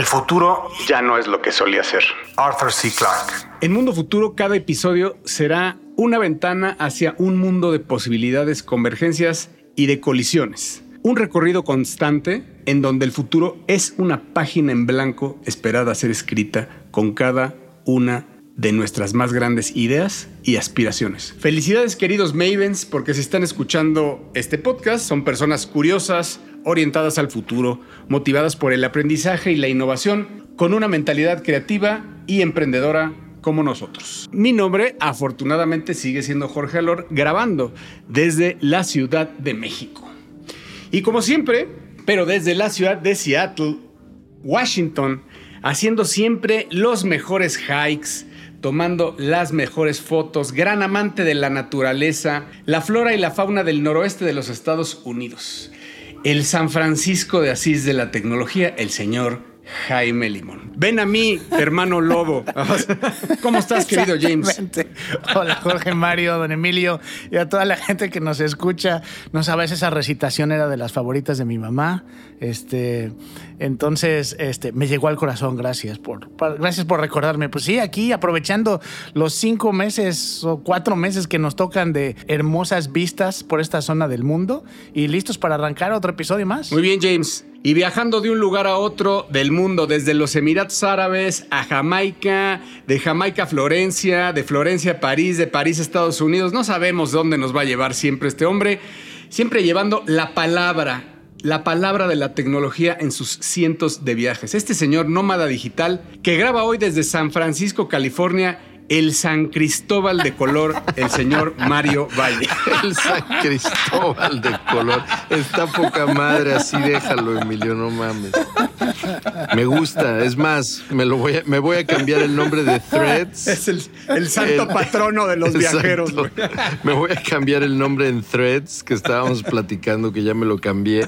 El futuro ya no es lo que solía ser. Arthur C. Clarke. En Mundo Futuro, cada episodio será una ventana hacia un mundo de posibilidades, convergencias y de colisiones. Un recorrido constante en donde el futuro es una página en blanco esperada a ser escrita con cada una de nuestras más grandes ideas y aspiraciones. Felicidades queridos Mavens, porque si están escuchando este podcast son personas curiosas, orientadas al futuro, motivadas por el aprendizaje y la innovación, con una mentalidad creativa y emprendedora como nosotros. Mi nombre afortunadamente sigue siendo Jorge Alor, grabando desde la Ciudad de México. Y como siempre, pero desde la ciudad de Seattle, Washington, haciendo siempre los mejores hikes, tomando las mejores fotos, gran amante de la naturaleza, la flora y la fauna del noroeste de los Estados Unidos. El San Francisco de Asís de la tecnología, el señor Jaime Limón. Ven a mí, hermano lobo. ¿Cómo estás, querido James? Hola, Jorge Mario, don Emilio y a toda la gente que nos escucha. No sabes, esa recitación era de las favoritas de mi mamá. Este, entonces, este, me llegó al corazón. Gracias por, gracias por recordarme. Pues sí, aquí aprovechando los cinco meses o cuatro meses que nos tocan de hermosas vistas por esta zona del mundo y listos para arrancar otro episodio más. Muy bien, James y viajando de un lugar a otro del mundo, desde los Emiratos Árabes a Jamaica, de Jamaica a Florencia, de Florencia a París, de París a Estados Unidos. No sabemos dónde nos va a llevar siempre este hombre, siempre llevando la palabra, la palabra de la tecnología en sus cientos de viajes. Este señor nómada digital que graba hoy desde San Francisco, California, el San Cristóbal de color, el señor Mario Valle. El San Cristóbal de color. Está poca madre, así déjalo, Emilio, no mames. Me gusta, es más, me, lo voy, a, me voy a cambiar el nombre de Threads. Es el, santo patrono de los viajeros. Me voy a cambiar el nombre en Threads, que estábamos platicando, que ya me lo cambié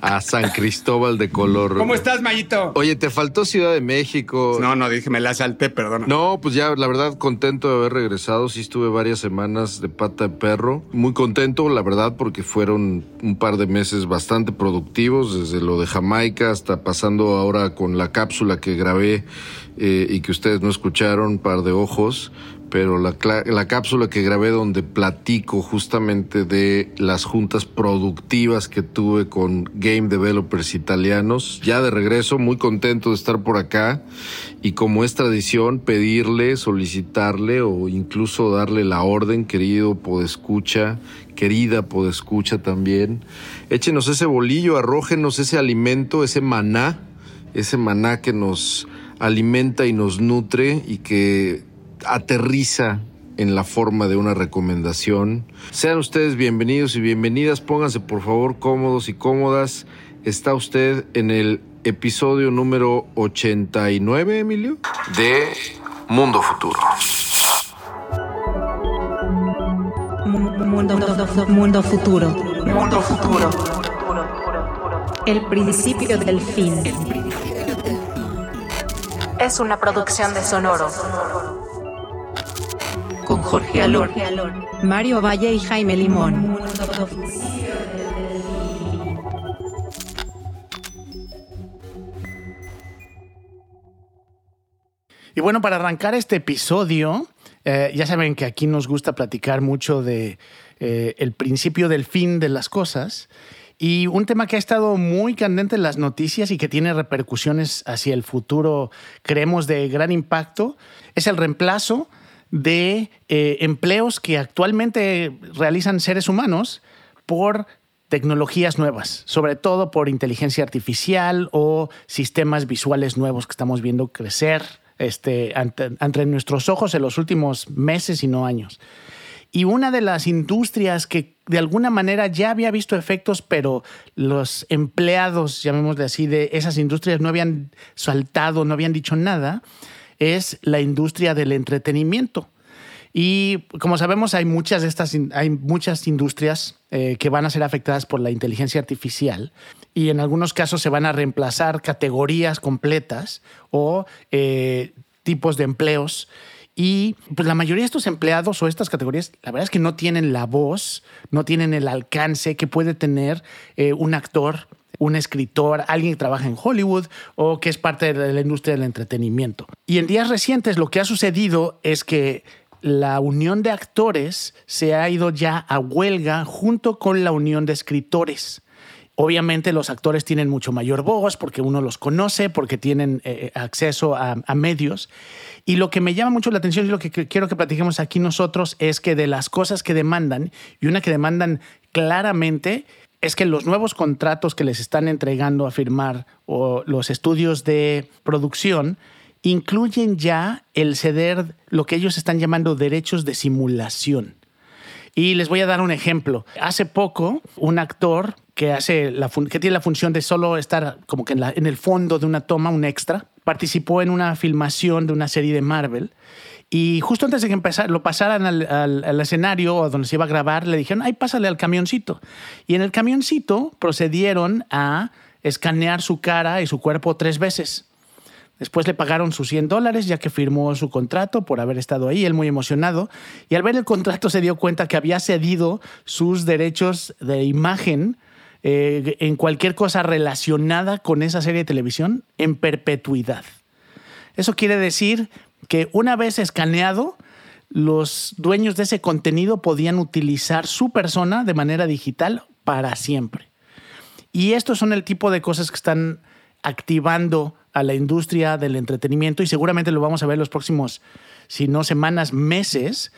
a San Cristóbal de color. ¿Cómo estás, Mayito? Oye, te faltó Ciudad de México. No, no, dije, me la salté, perdona. No, pues ya, la verdad, contento de haber regresado. Sí estuve varias semanas de pata de perro. Muy contento, la verdad, porque fueron un par de meses bastante productivos, desde lo de Jamaica hasta pasando ahora con la cápsula que grabé eh, y que ustedes no escucharon, par de ojos pero la, la, cápsula que grabé donde platico justamente de las juntas productivas que tuve con game developers italianos. Ya de regreso, muy contento de estar por acá y como es tradición, pedirle, solicitarle o incluso darle la orden, querido podescucha, querida podescucha también. Échenos ese bolillo, arrójenos ese alimento, ese maná, ese maná que nos alimenta y nos nutre y que aterriza en la forma de una recomendación. Sean ustedes bienvenidos y bienvenidas, pónganse por favor cómodos y cómodas. Está usted en el episodio número 89, Emilio, de Mundo Futuro. Mundo, mundo futuro. Mundo futuro. El principio del fin. Es una producción de Sonoro con Jorge Alor, Mario Valle y Jaime Limón. Y bueno, para arrancar este episodio, eh, ya saben que aquí nos gusta platicar mucho de eh, el principio del fin de las cosas. Y un tema que ha estado muy candente en las noticias y que tiene repercusiones hacia el futuro, creemos, de gran impacto, es el reemplazo de eh, empleos que actualmente realizan seres humanos por tecnologías nuevas, sobre todo por inteligencia artificial o sistemas visuales nuevos que estamos viendo crecer este, ante, nuestros ojos en los últimos meses y no años. Y una de las industrias que de alguna manera ya había visto efectos, pero los empleados, llamémosle así, de esas industrias no habían saltado, no habían dicho nada, es la industria del entretenimiento. Y como sabemos, hay muchas de estas, hay muchas industrias eh, que van a ser afectadas por la inteligencia artificial y en algunos casos se van a reemplazar categorías completas o eh, tipos de empleos. Y pues la mayoría de estos empleados o estas categorías, la verdad es que no tienen la voz, no tienen el alcance que puede tener eh, un actor un escritor, alguien que trabaja en Hollywood o que es parte de la industria del entretenimiento. Y en días recientes lo que ha sucedido es que la unión de actores se ha ido ya a huelga junto con la unión de escritores. Obviamente los actores tienen mucho mayor voz porque uno los conoce, porque tienen eh, acceso a, medios. Y lo que me llama mucho la atención y lo que quiero que platiquemos aquí nosotros es que de las cosas que demandan, y una que demandan claramente, es que los nuevos contratos que les están entregando a firmar o los estudios de producción incluyen ya el ceder lo que ellos están llamando derechos de simulación. Y les voy a dar un ejemplo. Hace poco, un actor que, hace que tiene la función de solo estar como que en el fondo de una toma, un extra, participó en una filmación de una serie de Marvel y justo antes de que empezar, lo pasaran al, escenario donde se iba a grabar, le dijeron, ay, pásale al camioncito. Y en el camioncito procedieron a escanear su cara y su cuerpo tres veces. Después le pagaron sus 100 dólares ya que firmó su contrato por haber estado ahí, él muy emocionado. Y al ver el contrato se dio cuenta que había cedido sus derechos de imagen eh, en cualquier cosa relacionada con esa serie de televisión en perpetuidad. Eso quiere decir que una vez escaneado, los dueños de ese contenido podían utilizar su persona de manera digital para siempre. Y estos son el tipo de cosas que están activando a la industria del entretenimiento y seguramente lo vamos a ver los próximos, si no semanas, meses,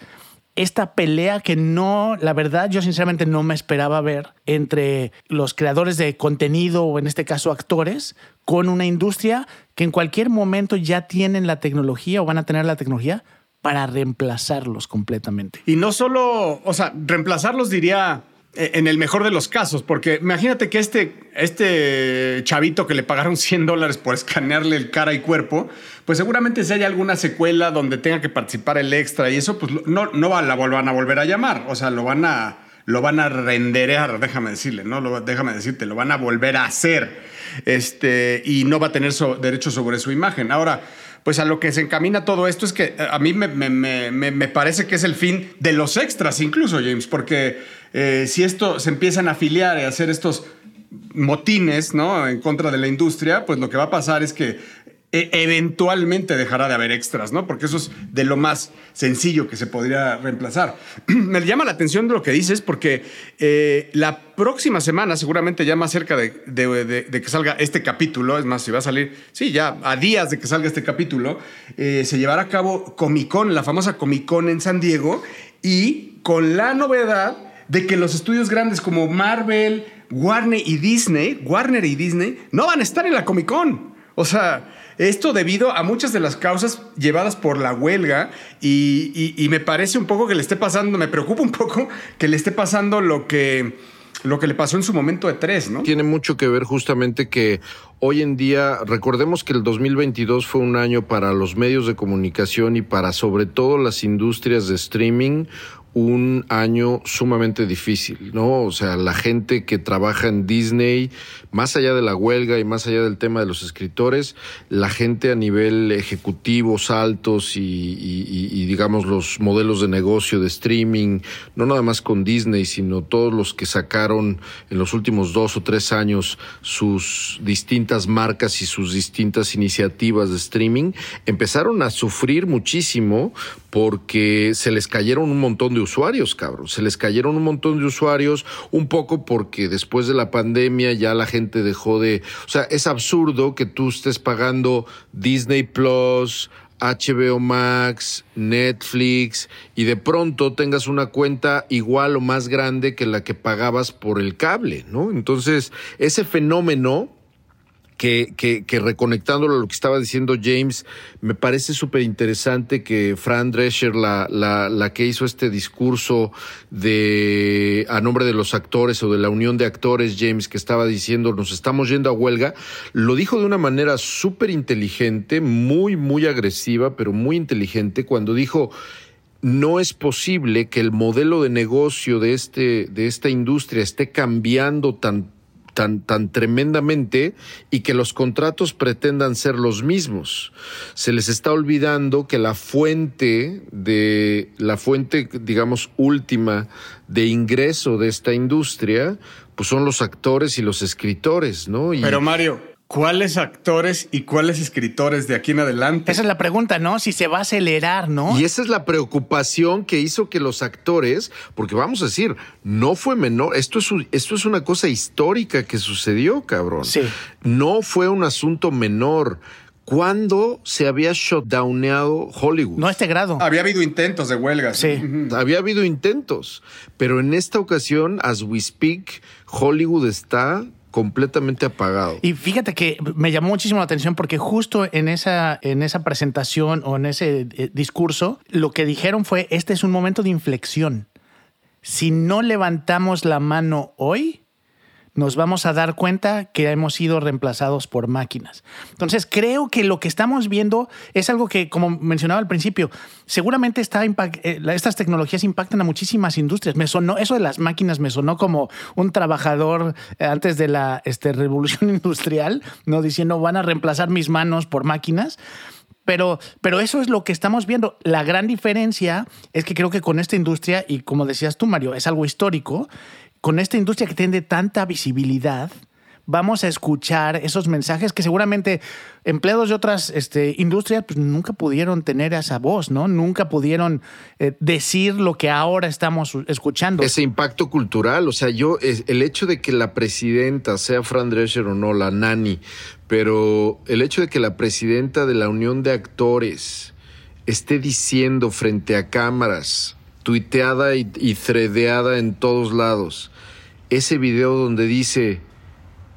esta pelea que no, la verdad, yo sinceramente no me esperaba ver entre los creadores de contenido o en este caso actores con una industria que en cualquier momento ya tienen la tecnología o van a tener la tecnología para reemplazarlos completamente. Y no solo, o sea, reemplazarlos diría eh, en el mejor de los casos, porque imagínate que este, este chavito que le pagaron 100 dólares por escanearle el cara y cuerpo, pues seguramente si hay alguna secuela donde tenga que participar el extra y eso, pues no, no la van a volver a llamar, o sea, lo van a, lo van a renderear, déjame decirle, ¿no? Déjame decirte, lo van a volver a hacer, este, y no va a tener derecho sobre su imagen. Ahora, pues a lo que se encamina todo esto es que a mí me, me parece que es el fin de los extras incluso, James, porque eh, si esto se empiezan a afiliar y a hacer estos motines ¿no? en contra de la industria, pues lo que va a pasar es que eventualmente dejará de haber extras, ¿no? Porque eso es de lo más sencillo que se podría reemplazar. Me llama la atención de lo que dices porque eh, la próxima semana, seguramente ya más cerca de, que salga este capítulo, es más, si va a salir, sí, ya a días de que salga este capítulo, eh, se llevará a cabo Comic Con, la famosa Comic Con en San Diego, y con la novedad de que los estudios grandes como Marvel, Warner y Disney, Warner y Disney, no van a estar en la Comic Con. O sea, esto debido a muchas de las causas llevadas por la huelga y, me parece un poco que le esté pasando, me preocupa un poco que le esté pasando lo que lo que le pasó en su momento de tres, ¿no? Tiene mucho que ver justamente que hoy en día, recordemos que el 2022 fue un año para los medios de comunicación y para sobre todo las industrias de streaming, un año sumamente difícil, ¿no? O sea, la gente que trabaja en Disney, más allá de la huelga y más allá del tema de los escritores, la gente a nivel ejecutivo, altos y, y, digamos los modelos de negocio de streaming, no nada más con Disney, sino todos los que sacaron en los últimos dos o tres años sus distintas marcas y sus distintas iniciativas de streaming, empezaron a sufrir muchísimo porque se les cayeron un montón de usuarios, cabrón. Se les cayeron un montón de usuarios, un poco porque después de la pandemia ya la gente dejó de. O sea, es absurdo que tú estés pagando Disney Plus, HBO Max, Netflix y de pronto tengas una cuenta igual o más grande que la que pagabas por el cable, ¿no? Entonces, ese fenómeno que, reconectándolo a lo que estaba diciendo James, me parece súper interesante que Fran Drescher, la, la, la, que hizo este discurso de a nombre de los actores o de la unión de actores, James, que estaba diciendo nos estamos yendo a huelga, lo dijo de una manera súper inteligente, muy, muy agresiva, pero muy inteligente, cuando dijo no es posible que el modelo de negocio de, este, de esta industria esté cambiando tan tan, tan tremendamente y que los contratos pretendan ser los mismos. Se les está olvidando que la fuente de, la fuente, digamos, última de ingreso de esta industria, pues son los actores y los escritores, ¿no? Pero Mario, ¿Cuáles actores y cuáles escritores de aquí en adelante? Esa es la pregunta, ¿no? Si se va a acelerar, ¿no? Y esa es la preocupación que hizo que los actores, porque vamos a decir, no fue menor, esto es, esto es una cosa histórica que sucedió, cabrón. Sí. No fue un asunto menor. ¿Cuándo se había shutdowneado Hollywood? No a este grado. Había habido intentos de huelga. Sí. Había habido intentos, pero en esta ocasión, as we speak, Hollywood está completamente apagado. Y fíjate que me llamó muchísimo la atención porque justo en esa, en esa presentación o en ese eh, discurso, lo que dijeron fue, este es un momento de inflexión. Si no levantamos la mano hoy, nos vamos a dar cuenta que hemos sido reemplazados por máquinas. Entonces, creo que lo que estamos viendo es algo que, como mencionaba al principio, seguramente eh, estas tecnologías impactan a muchísimas industrias. Me sonó, eso de las máquinas me sonó como un trabajador eh, antes de la este, revolución industrial, ¿no? Diciendo, van a reemplazar mis manos por máquinas. Pero, pero eso es lo que estamos viendo. La gran diferencia es que creo que con esta industria, y como decías tú, Mario, es algo histórico, con esta industria que tiene tanta visibilidad, vamos a escuchar esos mensajes que seguramente empleados de otras este, industrias pues, nunca pudieron tener esa voz, ¿no? Nunca pudieron eh, decir lo que ahora estamos escuchando. Ese impacto cultural, o sea, yo, el hecho de que la presidenta, sea Fran Drescher o no, la nani, pero el hecho de que la presidenta de la Unión de Actores esté diciendo frente a cámaras, tuiteada y, y en todos lados, ese video donde dice,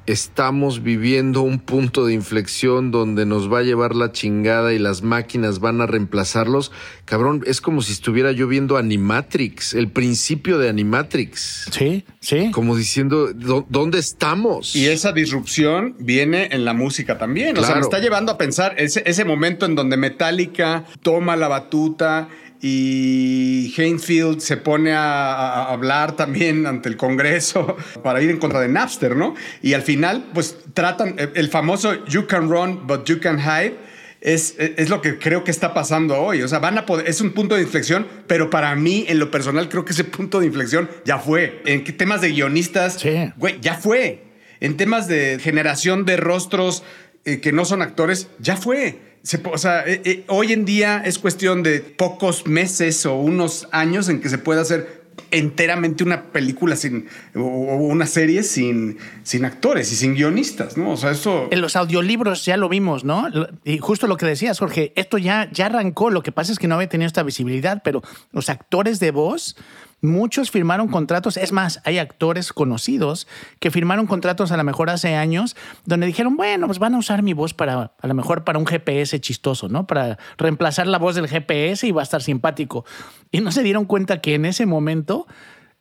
estamos viviendo un punto de inflexión donde nos va a llevar la chingada y las máquinas van a reemplazarlos, cabrón, es como si estuviera yo viendo Animatrix, el principio de Animatrix. Sí, sí. Como diciendo, ¿dónde estamos? Y esa disrupción viene en la música también. O sea, me está llevando a pensar ese, ese momento en donde Metallica toma la batuta y Hainfield se pone a, hablar también ante el Congreso para ir en contra de Napster, ¿no? Y al final, pues tratan el famoso You can run, but you can hide. Es, es, lo que creo que está pasando hoy. O sea, van a poder, es un punto de inflexión, pero para mí, en lo personal, creo que ese punto de inflexión ya fue. En temas de guionistas, güey, ya fue. En temas de generación de rostros eh, que no son actores, ya fue o sea, eh, eh, hoy en día es cuestión de pocos meses o unos años en que se puede hacer enteramente una película sin o una serie sin, sin actores y sin guionistas, ¿no? O sea, eso. En los audiolibros ya lo vimos, ¿no? Y justo lo que decías, Jorge, esto ya, ya arrancó. Lo que pasa es que no había tenido esta visibilidad, pero los actores de voz Muchos firmaron contratos, es más, hay actores conocidos que firmaron contratos a lo mejor hace años donde dijeron, bueno, pues van a usar mi voz para, a lo mejor para un GPS chistoso, ¿no? Para reemplazar la voz del GPS y va a estar simpático. Y no se dieron cuenta que en ese momento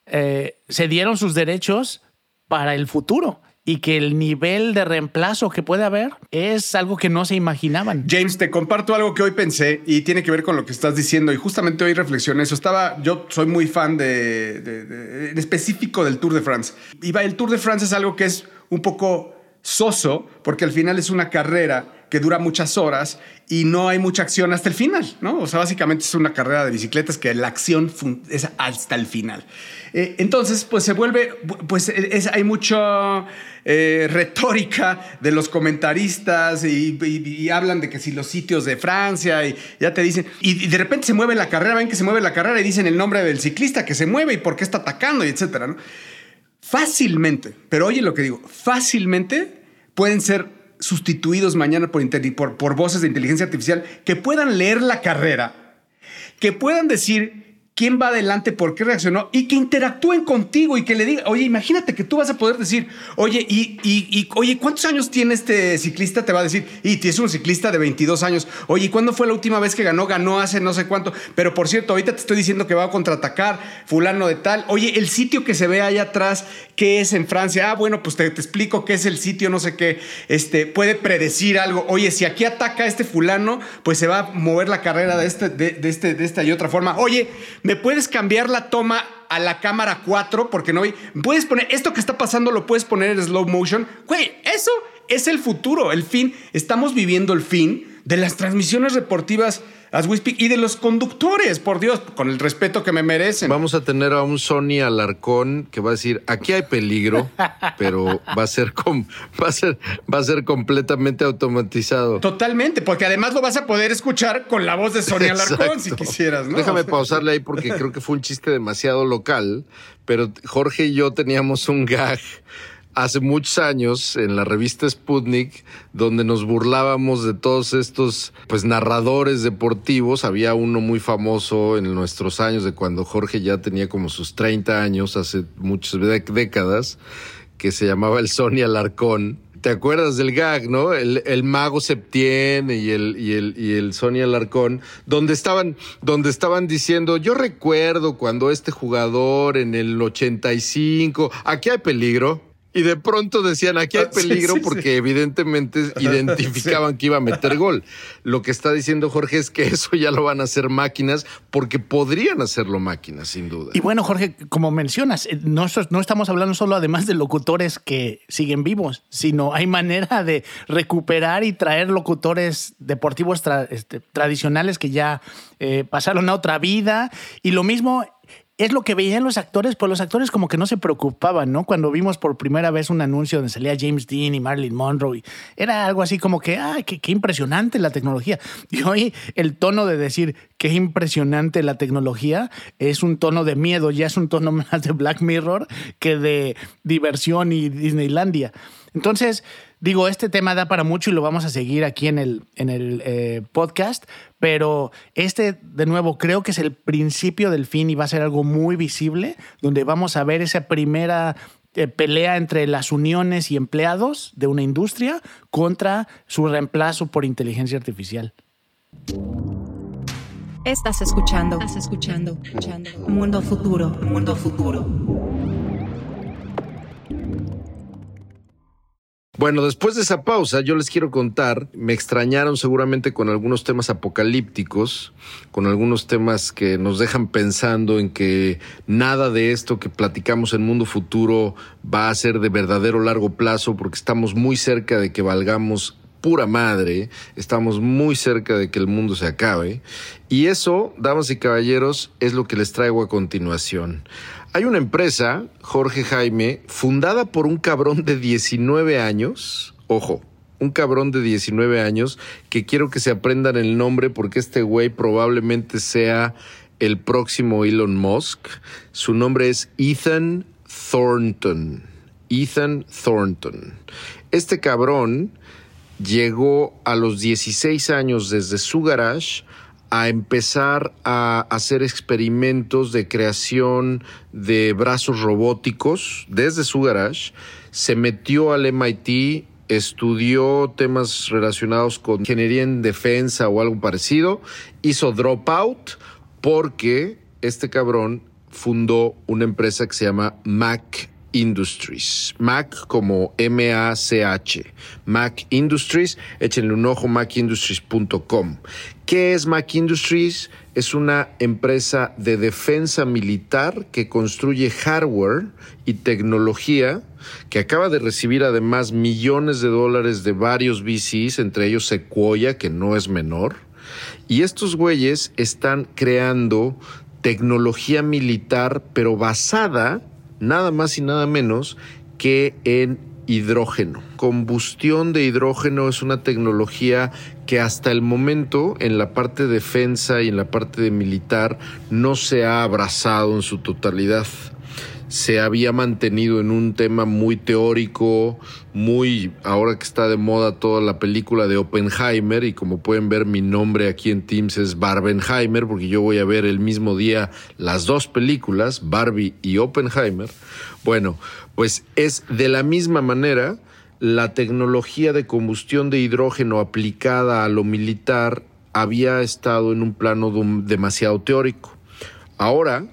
eh, se dieron sus derechos para el futuro y que el nivel de reemplazo que puede haber es algo que no se imaginaban. James, te comparto algo que hoy pensé y tiene que ver con lo que estás diciendo y justamente hoy reflexioné eso. Estaba, yo soy muy fan de, en específico del Tour de France. Y el Tour de France es algo que es un poco soso porque al final es una carrera que dura muchas horas y no hay mucha acción hasta el final, ¿no? O sea, básicamente es una carrera de bicicletas que la acción es hasta el final. Eh, entonces, pues se vuelve, pues es, hay mucha eh, retórica de los comentaristas y, hablan de que si los sitios de Francia y ya te dicen, y, de repente se mueve la carrera, ven que se mueve la carrera y dicen el nombre del ciclista que se mueve y por qué está atacando y etcétera, ¿no? Fácilmente, pero oye lo que digo, fácilmente pueden ser sustituidos mañana por, por, por voces de inteligencia artificial que puedan leer la carrera, que puedan decir quién va adelante, por qué reaccionó y que interactúen contigo y que le digan, oye, imagínate que tú vas a poder decir, oye, y, y, oye, ¿cuántos años tiene este ciclista? Te va a decir, y es un ciclista de 22 años. Oye, ¿y cuándo fue la última vez que ganó? Ganó hace no sé cuánto. Pero por cierto, ahorita te estoy diciendo que va a contraatacar fulano de tal. Oye, el sitio que se ve allá atrás, ¿qué es en Francia? Ah, bueno, pues te, explico qué es el sitio, no sé qué. Este, puede predecir algo. Oye, si aquí ataca este fulano, pues se va a mover la carrera de, este, de, este, de esta y otra forma. Oye, ¿Me puedes cambiar la toma a la cámara 4? Porque no Puedes poner esto que está pasando, lo puedes poner en slow motion. Güey, eso es el futuro, el fin. Estamos viviendo el fin de las transmisiones deportivas as y de los conductores, por Dios, con el respeto que me merecen. Vamos a tener a un Sony Alarcón que va a decir, aquí hay peligro, pero va a ser va a ser va a ser completamente automatizado. Totalmente, porque además lo vas a poder escuchar con la voz de Sony Alarcón si quisieras, ¿no? Déjame pausarle ahí porque creo que fue un chiste demasiado local, pero Jorge y yo teníamos un gag hace muchos años en la revista Sputnik, donde nos burlábamos de todos estos pues narradores deportivos. Había uno muy famoso en nuestros años, de cuando Jorge ya tenía como sus 30 años, hace muchas décadas, que se llamaba el Sony Alarcón. ¿Te acuerdas del gag, no? El, mago Septien y el, y el, y el Sony Alarcón, donde estaban, donde estaban diciendo, yo recuerdo cuando este jugador en el 85, aquí hay peligro, y de pronto decían, aquí hay ah, peligro porque evidentemente identificaban que iba a meter gol. Lo que está diciendo Jorge es que eso ya lo van a hacer máquinas porque podrían hacerlo máquinas, sin duda. Y bueno, Jorge, como mencionas, eh, no, no estamos hablando solo además de locutores que siguen vivos, sino hay manera de recuperar y traer locutores deportivos este, tradicionales que ya eh, pasaron a otra vida. Y lo mismo es lo que veían los actores, pues los actores como que no se preocupaban, ¿no? Cuando vimos por primera vez un anuncio donde salía James Dean y Marilyn Monroe, era algo así como que, ay, qué, impresionante la tecnología. Y hoy el tono de decir qué impresionante la tecnología es un tono de miedo, ya es un tono más de Black Mirror que de diversión y Disneylandia. Entonces, digo, este tema da para mucho y lo vamos a seguir aquí en el, en el eh, podcast, pero este, de nuevo, creo que es el principio del fin y va a ser algo muy visible, donde vamos a ver esa primera eh, pelea entre las uniones y empleados de una industria contra su reemplazo por inteligencia artificial. Estás escuchando, estás escuchando, escuchando. Mundo futuro, mundo futuro. Bueno, después de esa pausa, yo les quiero contar, me extrañaron seguramente con algunos temas apocalípticos, con algunos temas que nos dejan pensando en que nada de esto que platicamos en Mundo Futuro va a ser de verdadero largo plazo, porque estamos muy cerca de que valgamos pura madre, estamos muy cerca de que el mundo se acabe. Y eso, damas y caballeros, es lo que les traigo a continuación. Hay una empresa, Jorge Jaime, fundada por un cabrón de 19 años. Ojo, un cabrón de 19 años que quiero que se aprendan el nombre porque este güey probablemente sea el próximo Elon Musk. Su nombre es Ethan Thornton. Ethan Thornton. Este cabrón llegó a los 16 años desde su garage a empezar a hacer experimentos de creación de brazos robóticos desde su garage. Se metió al MIT, estudió temas relacionados con ingeniería en defensa o algo parecido, hizo dropout porque este cabrón fundó una empresa que se llama Mac Industries. Mac como M-A-C-H. Mac Industries. Échenle un ojo, macindustries.com. ¿Qué es Mac Industries? Es una empresa de defensa militar que construye hardware y tecnología que acaba de recibir además millones de dólares de varios VCs, entre ellos Sequoia, que no es menor. Y estos güeyes están creando tecnología militar, pero basada nada más y nada menos que en hidrógeno. Combustión de hidrógeno es una tecnología que hasta el momento en la parte de defensa y en la parte de militar no se ha abrazado en su totalidad se había mantenido en un tema muy teórico, muy, ahora que está de moda toda la película de Oppenheimer, y como pueden ver mi nombre aquí en Teams es Barbenheimer, porque yo voy a ver el mismo día las dos películas, Barbie y Oppenheimer. Bueno, pues es de la misma manera la tecnología de combustión de hidrógeno aplicada a lo militar había estado en un plano demasiado teórico. Ahora,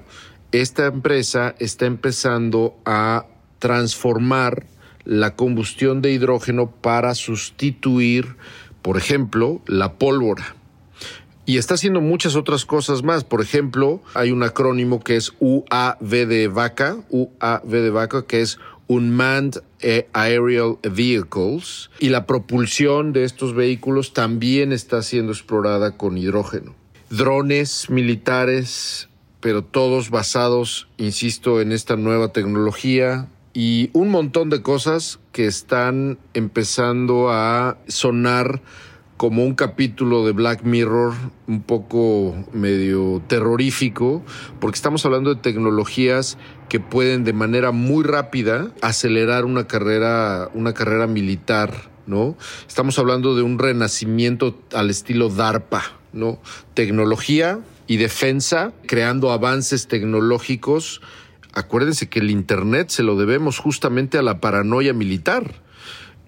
esta empresa está empezando a transformar la combustión de hidrógeno para sustituir, por ejemplo, la pólvora. Y está haciendo muchas otras cosas más. Por ejemplo, hay un acrónimo que es UAV de vaca, UAV de vaca, que es Unmanned Aerial Vehicles. Y la propulsión de estos vehículos también está siendo explorada con hidrógeno. Drones militares, pero todos basados, insisto, en esta nueva tecnología, y un montón de cosas que están empezando a sonar como un capítulo de Black Mirror un poco medio terrorífico, porque estamos hablando de tecnologías que pueden de manera muy rápida acelerar una carrera, una carrera militar, ¿no? Estamos hablando de un renacimiento al estilo DARPA, ¿no? Tecnología y defensa, creando avances tecnológicos. Acuérdense que el Internet se lo debemos justamente a la paranoia militar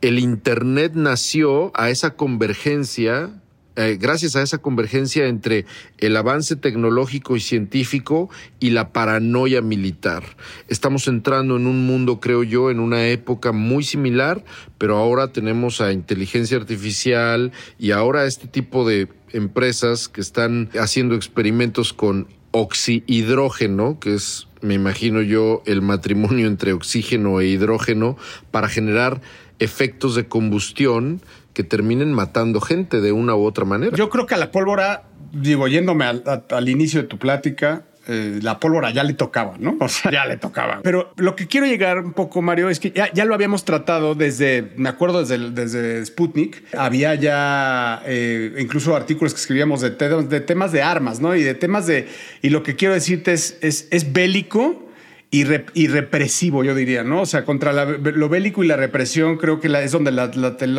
el Internet nació a esa convergencia, eh, gracias a esa convergencia entre el avance tecnológico y científico y la paranoia militar. Estamos entrando en un mundo, creo yo, en una época muy similar, pero ahora tenemos a inteligencia artificial y ahora este tipo de empresas que están haciendo experimentos con oxihidrógeno, que es, me imagino yo, el matrimonio entre oxígeno e hidrógeno, para generar efectos de combustión que terminen matando gente de una u otra manera. Yo creo que a la pólvora, digo, yéndome al, inicio de tu plática, eh, la pólvora ya le tocaba, ¿no? O sea, ya le tocaba. Pero lo que quiero llegar un poco, Mario, es que ya, lo habíamos tratado desde, me acuerdo desde, desde Sputnik, había ya eh, incluso artículos que escribíamos de, de, temas de armas, ¿no? Y de temas de, y lo que quiero decirte es, es, es bélico y, represivo, yo diría, ¿no? O sea, contra lo bélico y la represión creo que es donde la,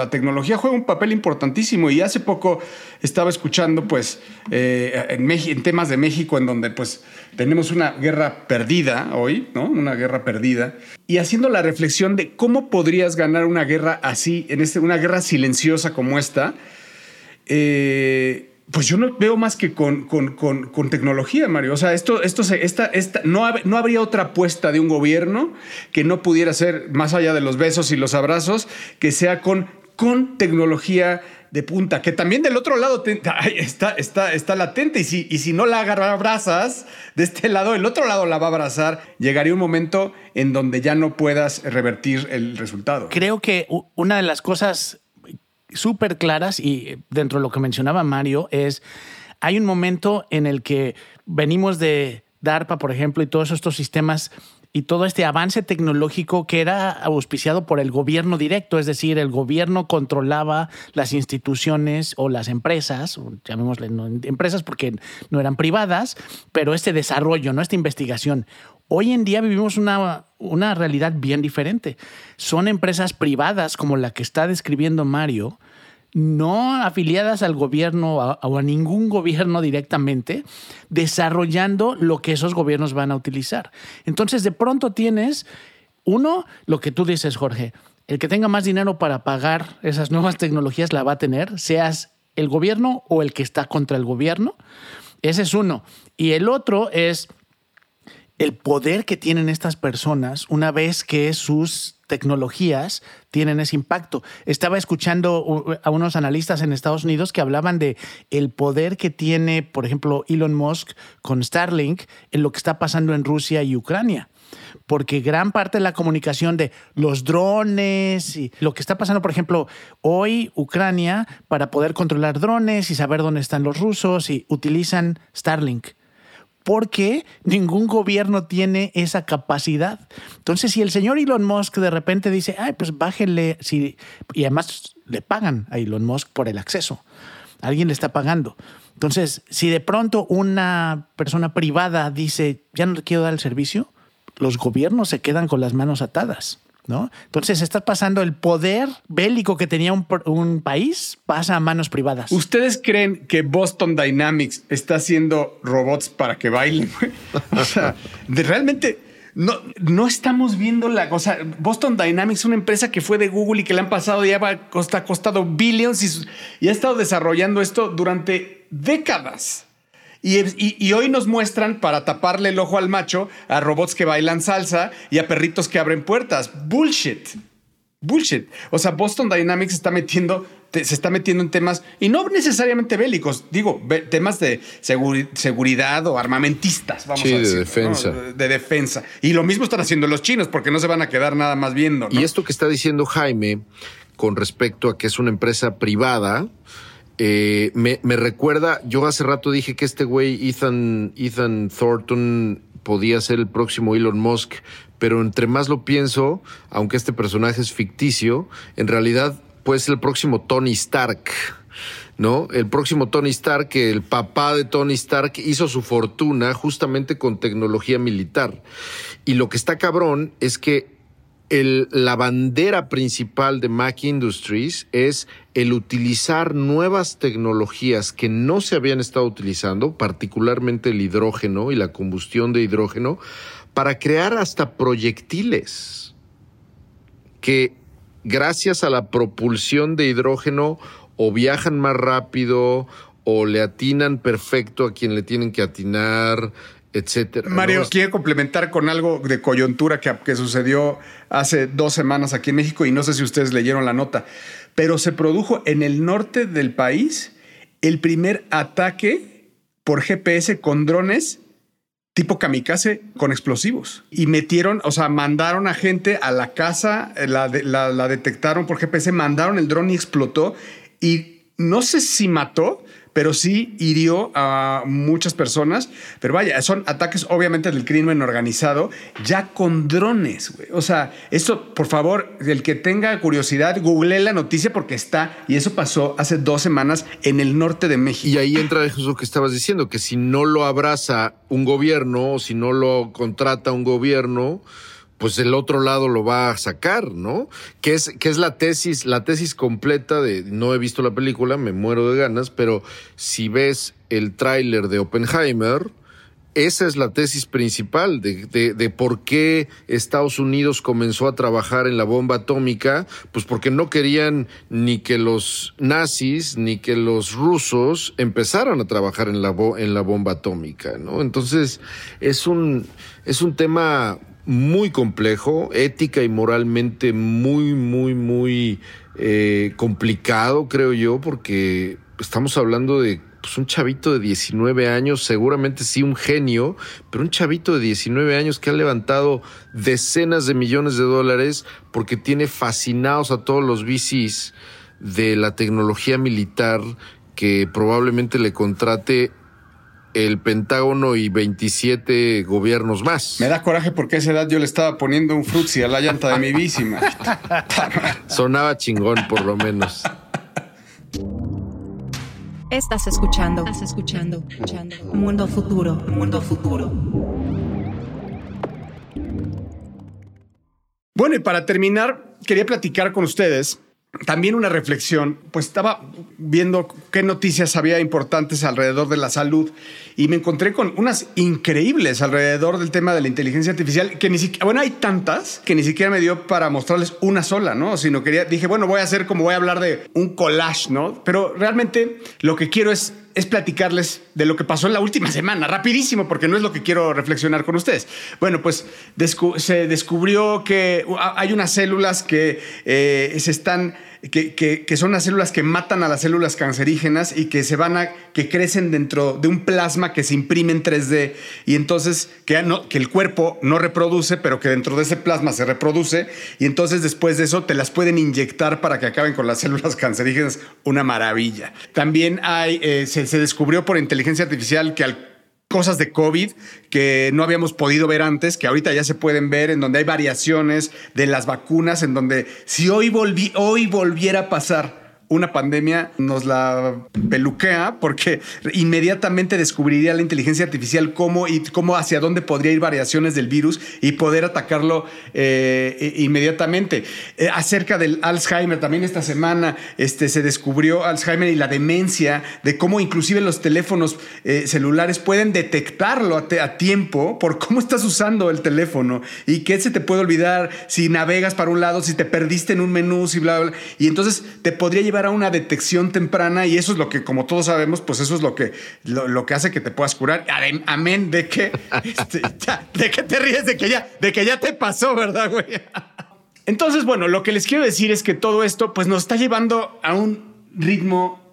tecnología juega un papel importantísimo. Y hace poco estaba escuchando, pues, eh, en, en, temas de México, en donde, pues, tenemos una guerra perdida hoy, ¿no? Una guerra perdida. Y haciendo la reflexión de cómo podrías ganar una guerra así, en este, una guerra silenciosa como esta. Eh, pues yo no veo más que con, con, tecnología, Mario. O sea, esto, esto se, esta, esta, no, no habría otra apuesta de un gobierno que no pudiera ser, más allá de los besos y los abrazos, que sea con, con tecnología de punta, que también del otro lado está, está, está latente. Y si, y si no la abrazas de este lado, el otro lado la va a abrazar. Llegaría un momento en donde ya no puedas revertir el resultado. Creo que una de las cosas súper claras y dentro de lo que mencionaba Mario es, hay un momento en el que venimos de DARPA, por ejemplo, y todos estos sistemas y todo este avance tecnológico que era auspiciado por el gobierno directo, es decir, el gobierno controlaba las instituciones o las empresas, llamémosle empresas porque no eran privadas, pero este desarrollo, ¿no? esta investigación. Hoy en día vivimos una, una realidad bien diferente. Son empresas privadas como la que está describiendo Mario, no afiliadas al gobierno o a ningún gobierno directamente, desarrollando lo que esos gobiernos van a utilizar. Entonces, de pronto tienes, uno, lo que tú dices, Jorge, el que tenga más dinero para pagar esas nuevas tecnologías la va a tener, seas el gobierno o el que está contra el gobierno. Ese es uno. Y el otro es el poder que tienen estas personas una vez que sus tecnologías tienen ese impacto. Estaba escuchando a unos analistas en Estados Unidos que hablaban de el poder que tiene, por ejemplo, Elon Musk con Starlink en lo que está pasando en Rusia y Ucrania. Porque gran parte de la comunicación de los drones y lo que está pasando, por ejemplo, hoy Ucrania, para poder controlar drones y saber dónde están los rusos, y utilizan Starlink porque ningún gobierno tiene esa capacidad. Entonces, si el señor Elon Musk de repente dice, ay, pues bájenle, si, y además le pagan a Elon Musk por el acceso, alguien le está pagando. Entonces, si de pronto una persona privada dice, ya no le quiero dar el servicio, los gobiernos se quedan con las manos atadas. ¿No? Entonces está pasando el poder bélico que tenía un, país, pasa a manos privadas. ¿Ustedes creen que Boston Dynamics está haciendo robots para que bailen? o sea, realmente no, no estamos viendo la cosa. Boston Dynamics una empresa que fue de Google y que le han pasado ya ha costado billions y ha estado desarrollando esto durante décadas. Y, hoy nos muestran, para taparle el ojo al macho, a robots que bailan salsa y a perritos que abren puertas. Bullshit. Bullshit. O sea, Boston Dynamics está metiendo se está metiendo en temas, y no necesariamente bélicos, digo, temas de seguridad o armamentistas, vamos a decir. de defensa. De, defensa. Y lo mismo están haciendo los chinos, porque no se van a quedar nada más viendo. Y esto que está diciendo Jaime con respecto a que es una empresa privada, eh, me, me, recuerda, yo hace rato dije que este güey, Ethan, Ethan Thornton, podía ser el próximo Elon Musk, pero entre más lo pienso, aunque este personaje es ficticio, en realidad puede ser el próximo Tony Stark. ¿no? El próximo Tony Stark, que el papá de Tony Stark hizo su fortuna justamente con tecnología militar. Y lo que está cabrón es que la bandera principal de Mac Industries es el utilizar nuevas tecnologías que no se habían estado utilizando, particularmente el hidrógeno y la combustión de hidrógeno, para crear hasta proyectiles que gracias a la propulsión de hidrógeno o viajan más rápido o le atinan perfecto a quien le tienen que atinar, etcétera. Mario, quiero complementar con algo de coyuntura que, que, sucedió hace dos semanas aquí en México y no sé si ustedes leyeron la nota, pero se produjo en el norte del país el primer ataque por GPS con drones tipo kamikaze con explosivos y metieron, o sea, mandaron a gente a la casa, la, la, la detectaron por GPS, mandaron el dron y explotó y no sé si mató, pero sí hirió a muchas personas. Pero vaya, son ataques obviamente del crimen organizado, ya con drones. O sea, esto, por favor, el que tenga curiosidad, google la noticia porque está, y eso pasó hace dos semanas en el norte de México. Y ahí entra eso que estabas diciendo, que si no lo abraza un gobierno, o si no lo contrata un gobierno, pues el otro lado lo va a sacar, ¿no? Que es, que es la tesis, la tesis completa de, no he visto la película, me muero de ganas, pero si ves el tráiler de Oppenheimer, esa es la tesis principal de, de, por qué Estados Unidos comenzó a trabajar en la bomba atómica, pues porque no querían ni que los nazis ni que los rusos empezaran a trabajar en la, en la bomba atómica, ¿no? Entonces, es un, es un tema muy complejo, ética y moralmente muy, muy, muy eh, complicado, creo yo, porque estamos hablando de pues, un chavito de 19 años, seguramente sí un genio, pero un chavito de 19 años que ha levantado decenas de millones de dólares porque tiene fascinados a todos los VCs de la tecnología militar que probablemente le contrate el Pentágono y 27 gobiernos más. Me da coraje porque a esa edad yo le estaba poniendo un frutzi a la llanta de mi bici. Sonaba chingón, por lo menos. Estás escuchando, estás escuchando, escuchando. Mundo futuro, mundo futuro. Bueno, y para terminar, quería platicar con ustedes también una reflexión, pues estaba viendo qué noticias había importantes alrededor de la salud y me encontré con unas increíbles alrededor del tema de la inteligencia artificial que ni siquiera, bueno, hay tantas que ni siquiera me dio para mostrarles una sola, ¿no? Sino quería, dije, bueno, voy a hacer como voy a hablar de un collage, ¿no? Pero realmente lo que quiero es es platicarles de lo que pasó en la última semana, rapidísimo, porque no es lo que quiero reflexionar con ustedes. Bueno, pues se descubrió que hay unas células que eh, se están que, son las células que matan a las células cancerígenas y que se van a, que crecen dentro de un plasma que se imprime en 3D y entonces que, el cuerpo no reproduce, pero que dentro de ese plasma se reproduce y entonces después de eso te las pueden inyectar para que acaben con las células cancerígenas. Una maravilla. También hay, eh, se, se descubrió por inteligencia artificial que al cosas de COVID que no habíamos podido ver antes, que ahorita ya se pueden ver, en donde hay variaciones de las vacunas, en donde si hoy, hoy volviera a pasar una pandemia nos la peluquea porque inmediatamente descubriría la inteligencia artificial cómo y cómo hacia dónde podría ir variaciones del virus y poder atacarlo eh, inmediatamente. Eh, acerca del Alzheimer, también esta semana este, se descubrió Alzheimer y la demencia, de cómo inclusive los teléfonos eh, celulares pueden detectarlo a, tiempo por cómo estás usando el teléfono y qué se te puede olvidar si navegas para un lado, si te perdiste en un menú, si bla, bla. Y entonces te podría llevar a una detección temprana y eso es lo que, como todos sabemos, pues eso es lo que, lo, que hace que te puedas curar. Amén de que, este, de que te ríes, de que ya, de que ya te pasó, ¿verdad, güey? Entonces, bueno, lo que les quiero decir es que todo esto, pues nos está llevando a un ritmo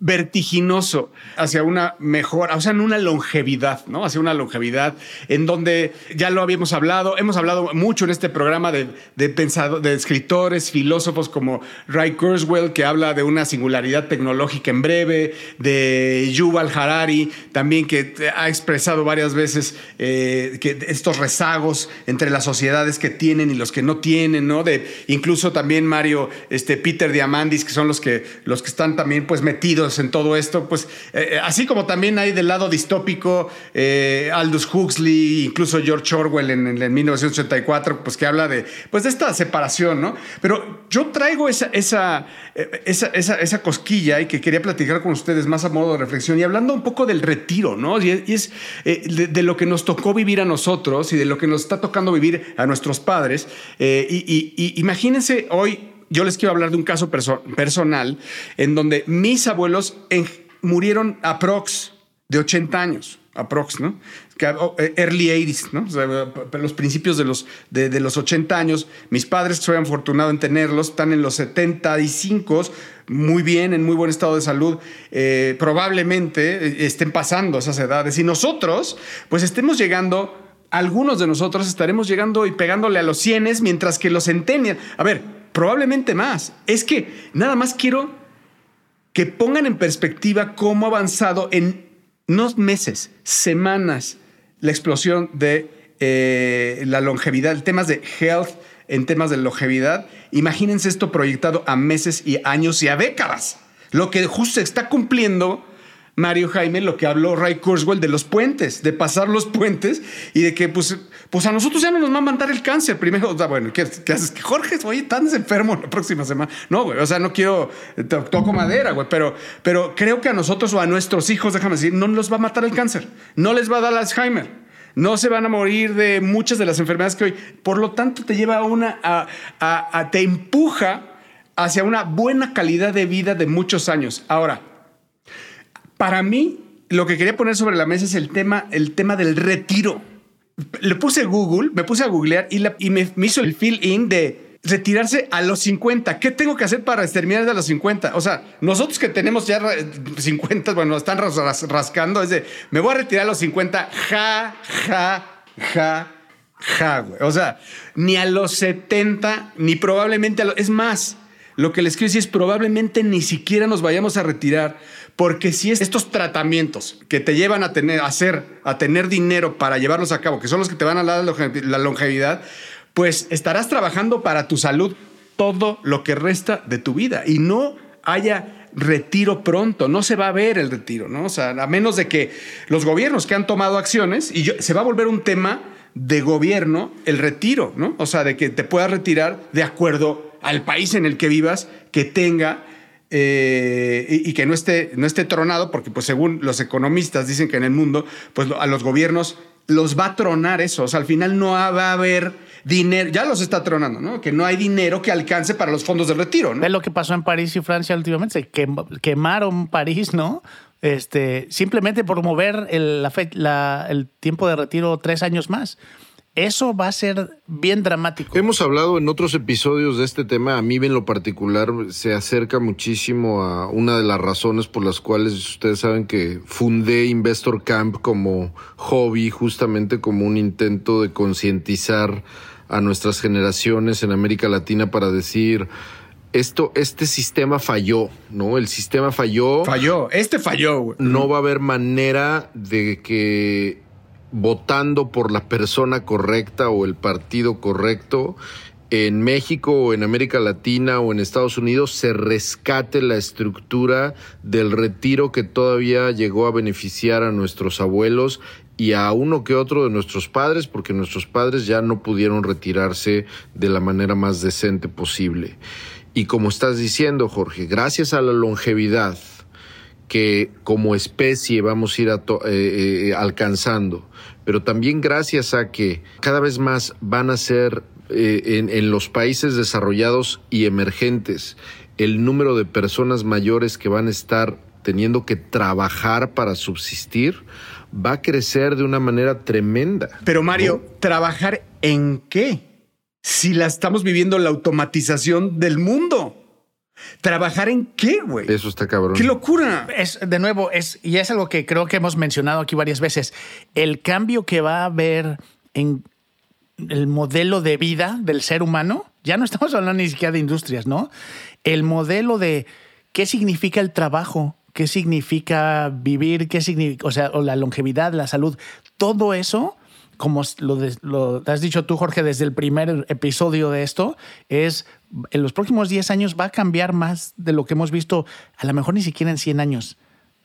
vertiginoso hacia una mejor, o sea, en una longevidad, ¿no? Hacia una longevidad en donde ya lo habíamos hablado, hemos hablado mucho en este programa de, de, pensado, de escritores, filósofos como Ray Kurzweil, que habla de una singularidad tecnológica en breve, de Yuval Harari, también que ha expresado varias veces eh, que estos rezagos entre las sociedades que tienen y los que no tienen, ¿no? De incluso también Mario, este Peter Diamandis, que son los que, los que están también pues metidos en todo esto, pues eh, así como también hay del lado distópico eh, Aldous Huxley, incluso George Orwell en, en, 1984, pues que habla de, pues de esta separación, ¿no? Pero yo traigo esa, esa, eh, esa, esa, cosquilla y que quería platicar con ustedes más a modo de reflexión y hablando un poco del retiro, ¿no? Y, es de, lo que nos tocó vivir a nosotros y de lo que nos está tocando vivir a nuestros padres. y imagínense hoy yo les quiero hablar de un caso personal en donde mis abuelos murieron aprox de 80 años, aprox, ¿no? Eh, early 80s, ¿no? los principios de los, de, los 80 años. Mis padres, soy afortunado en tenerlos, están en los 75, muy bien, en muy buen estado de salud. Eh, probablemente eh, estén pasando esas edades. Y nosotros, pues estemos llegando algunos de nosotros estaremos llegando y pegándole a los cienes, mientras que los centenias. A ver, probablemente más. Es que nada más quiero que pongan en perspectiva cómo ha avanzado en unos meses, semanas, la explosión de eh, la longevidad, temas de health, en temas de longevidad. Imagínense esto proyectado a meses y años y a décadas. Lo que justo está cumpliendo Mario Jaime lo que habló Ray Kurzweil de los puentes, de pasar los puentes y de que pues, pues a nosotros ya no nos va a mandar el cáncer primero. O sea, bueno, ¿qué, haces? Jorge, oye, estás enfermo la próxima semana. No, güey, o sea, no quiero, toco madera, güey, pero, pero creo que a nosotros o a nuestros hijos, déjame decir, no nos va a matar el cáncer, no les va a dar Alzheimer. No se van a morir de muchas de las enfermedades que hoy. Por lo tanto, te lleva a una, a, a, te empuja hacia una buena calidad de vida de muchos años. Ahora, para mí, lo que quería poner sobre la mesa es el tema, el tema del retiro. Le puse Google, me puse a googlear y, me, hizo el fill-in de retirarse a los 50. ¿Qué tengo que hacer para terminar de los 50? O sea, nosotros que tenemos ya 50, bueno, están rascando, es de, me voy a retirar a los 50, ja, ja, ja, ja, güey. O sea, ni a los 70, ni probablemente a los... Es más, lo que les quiero decir es probablemente ni siquiera nos vayamos a retirar porque si estos tratamientos que te llevan a tener, a hacer, a tener dinero para llevarlos a cabo, que son los que te van a dar la longevidad, pues estarás trabajando para tu salud todo lo que resta de tu vida y no haya retiro pronto, no se va a ver el retiro, ¿no? O sea, a menos de que los gobiernos que han tomado acciones, y se va a volver un tema de gobierno el retiro, ¿no? O sea, de que te puedas retirar de acuerdo al país en el que vivas, que tenga eh, y, que no esté, no esté tronado, porque pues según los economistas dicen que en el mundo, pues a los gobiernos los va a tronar eso. O sea, al final no va a haber dinero, ya los está tronando, ¿no? Que no hay dinero que alcance para los fondos de retiro, ¿no? Es lo que pasó en París y Francia últimamente, que quemaron París, ¿no? Este, simplemente por mover el, el tiempo de retiro tres años más. Eso va a ser bien dramático. Hemos hablado en otros episodios de este tema. A mí en lo particular se acerca muchísimo a una de las razones por las cuales ustedes saben que fundé Investor Camp como hobby, justamente como un intento de concientizar a nuestras generaciones en América Latina para decir esto, este sistema falló, ¿no? El sistema falló. Falló, este falló. No va a haber manera de que votando por la persona correcta o el partido correcto, en México o en América Latina o en Estados Unidos se rescate la estructura del retiro que todavía llegó a beneficiar a nuestros abuelos y a uno que otro de nuestros padres, porque nuestros padres ya no pudieron retirarse de la manera más decente posible. Y como estás diciendo, Jorge, gracias a la longevidad, que como especie vamos a ir eh, eh, alcanzando, pero también gracias a que cada vez más van a ser eh, en, en los países desarrollados y emergentes el número de personas mayores que van a estar teniendo que trabajar para subsistir, va a crecer de una manera tremenda. Pero Mario, ¿trabajar en qué? Si la estamos viviendo la automatización del mundo. ¿Trabajar en qué, güey? Eso está cabrón. ¡Qué locura! Es, de nuevo, es, y es algo que creo que hemos mencionado aquí varias veces. El cambio que va a haber en el modelo de vida del ser humano, ya no estamos hablando ni siquiera de industrias, ¿no? El modelo de qué significa el trabajo, qué significa vivir, qué significa, o sea, o la longevidad, la salud, todo eso, como lo, lo has dicho tú, Jorge, desde el primer episodio de esto, es en los próximos 10 años va a cambiar más de lo que hemos visto, a lo mejor ni siquiera en 100 años,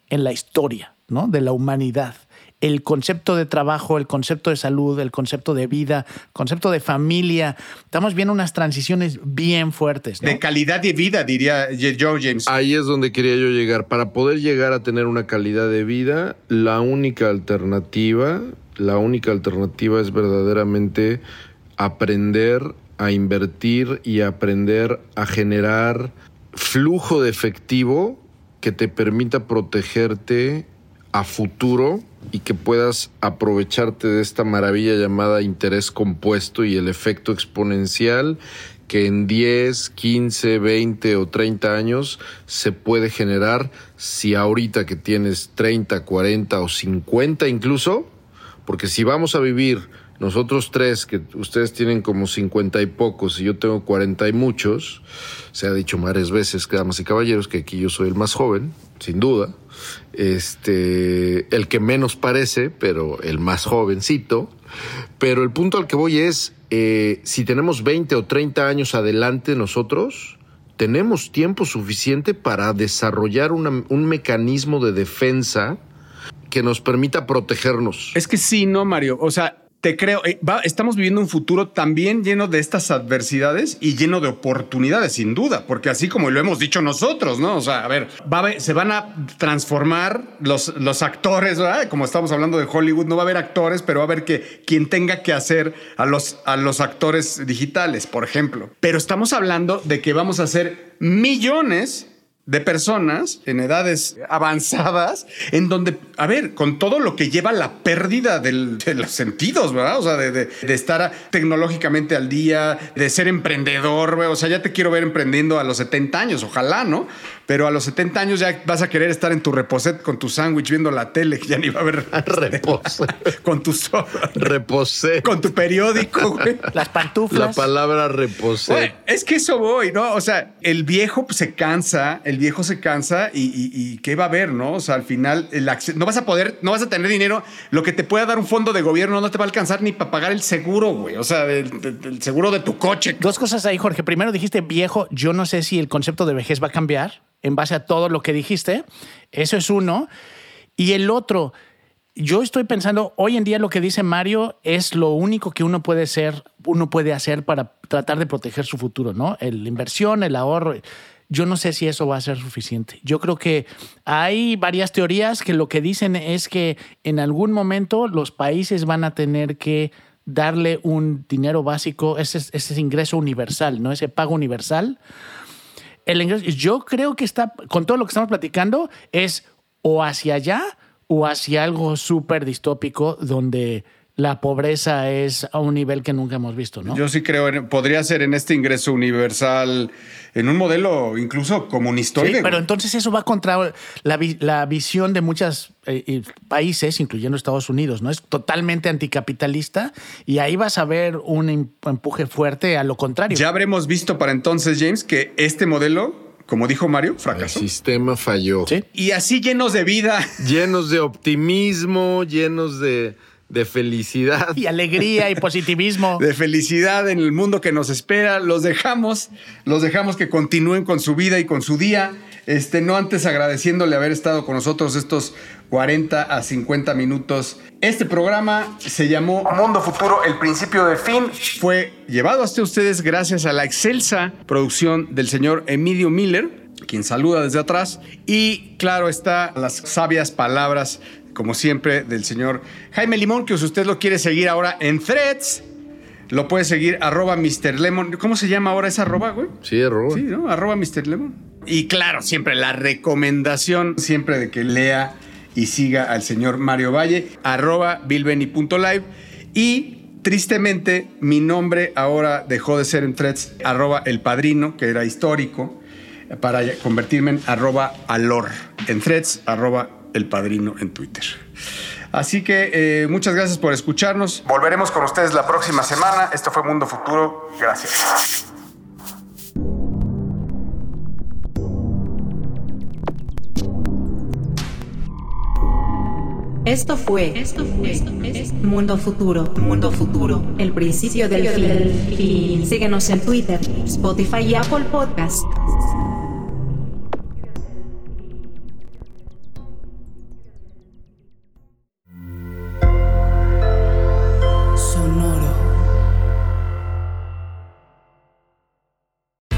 en la historia ¿no? de la humanidad. El concepto de trabajo, el concepto de salud, el concepto de vida, el concepto de familia. Estamos viendo unas transiciones bien fuertes. De calidad de vida, diría Joe James. Ahí es donde quería yo llegar. Para poder llegar a tener una calidad de vida, la única alternativa, la única alternativa es verdaderamente aprender a invertir y aprender a generar flujo de efectivo que te permita protegerte a futuro y que puedas aprovecharte de esta maravilla llamada interés compuesto y el efecto exponencial que en 10, 15, 20 o 30 años se puede generar si ahorita que tienes 30, 40 o 50 incluso, porque si vamos a vivir nosotros tres, que ustedes tienen como cincuenta y pocos y yo tengo cuarenta y muchos, se ha dicho varias veces, damas y caballeros, que aquí yo soy el más joven, sin duda, este, el que menos parece, pero el más jovencito. Pero el punto al que voy es, eh, si tenemos 20 o 30 años adelante nosotros, tenemos tiempo suficiente para desarrollar un mecanismo de defensa que nos permita protegernos. Es que sí, no, Mario. O sea, te creo, eh, estamos viviendo un futuro también lleno de estas adversidades y lleno de oportunidades, sin duda, porque así como lo hemos dicho nosotros, ¿no? O sea, a ver, se van a transformar los, los actores, ¿verdad? Como estamos hablando de Hollywood, no va a haber actores, pero va a haber que quien tenga que hacer a los, a los actores digitales, por ejemplo. Pero estamos hablando de que vamos a hacer millones de personas en edades avanzadas, en donde, a ver, con todo lo que lleva la pérdida de los sentidos, ¿verdad? O sea, de, estar tecnológicamente al día, de ser emprendedor, o sea, ya te quiero ver emprendiendo a los 70 años, ojalá, ¿no? pero a los 70 años ya vas a querer estar en tu reposet con tu sándwich viendo la tele, que ya ni va a haber reposet. con tu reposet. Con tu periódico, güey. Las pantuflas. La palabra reposet. es que eso voy, ¿no? O sea, el viejo pues, se cansa, el viejo se cansa y, ¿qué va a haber, no? O sea, al final el no vas a poder, no vas a tener dinero. Lo que te pueda dar un fondo de gobierno no te va a alcanzar ni para pagar el seguro, güey. O sea, el seguro de tu coche. Dos cosas ahí, Jorge. Primero dijiste viejo. Yo no sé si el concepto de vejez va a cambiar en base a todo lo que dijiste. Eso es uno. Y el otro, yo estoy pensando, hoy en día lo que dice Mario es lo único que uno puede ser, uno puede hacer para tratar de proteger su futuro, ¿no? La inversión, el ahorro. Yo no sé si eso va a ser suficiente. Yo creo que hay varias teorías que lo que dicen es que en algún momento los países van a tener que darle un dinero básico, ese, ese ingreso universal, ¿no? Ese pago universal el ingreso, yo creo que está, con todo lo que estamos platicando, es o hacia allá o hacia algo súper distópico donde la pobreza es a un nivel que nunca hemos visto, ¿no? Yo sí creo, podría ser en este ingreso universal, en un modelo incluso comunista. Sí, pero entonces eso va contra la, visión de muchos eh, países, incluyendo Estados Unidos, ¿no? Es totalmente anticapitalista y ahí vas a ver un empuje fuerte a lo contrario. Ya habremos visto para entonces, James, que este modelo como dijo Mario, fracasó. El sistema falló. ¿Sí? Y así llenos de vida. Llenos de optimismo, llenos de de felicidad. Y alegría y positivismo. De felicidad en el mundo que nos espera. Los dejamos, los dejamos que continúen con su vida y con su día. Este, no antes agradeciéndole haber estado con nosotros estos 40 a 50 minutos. Este programa se llamó Mundo Futuro, el principio del fin. Fue llevado hasta ustedes gracias a la excelsa producción del señor Emilio Miller, quien saluda desde atrás. Y claro está las sabias palabras como siempre, del señor Jaime Limón, que si usted lo quiere seguir ahora en Threads, lo puede seguir arroba Mr. Lemon. ¿Cómo se llama ahora esa arroba, güey? Sí, arroba. Sí, ¿no? Arroba Mr. Lemon. Y claro, siempre la recomendación, siempre de que lea y siga al señor Mario Valle, arroba bilbeni.live. Y tristemente, mi nombre ahora dejó de ser en threads, arroba el padrino, que era histórico. para convertirme en arroba alor, en threads, arroba el padrino en Twitter. Así que eh, muchas gracias por escucharnos. Volveremos con ustedes la próxima semana. Esto fue Mundo Futuro. Gracias. Esto fue, Esto fue, Mundo Futuro, Mundo Futuro, el principio del fin. Síguenos en Twitter, Spotify y Apple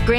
Podcast.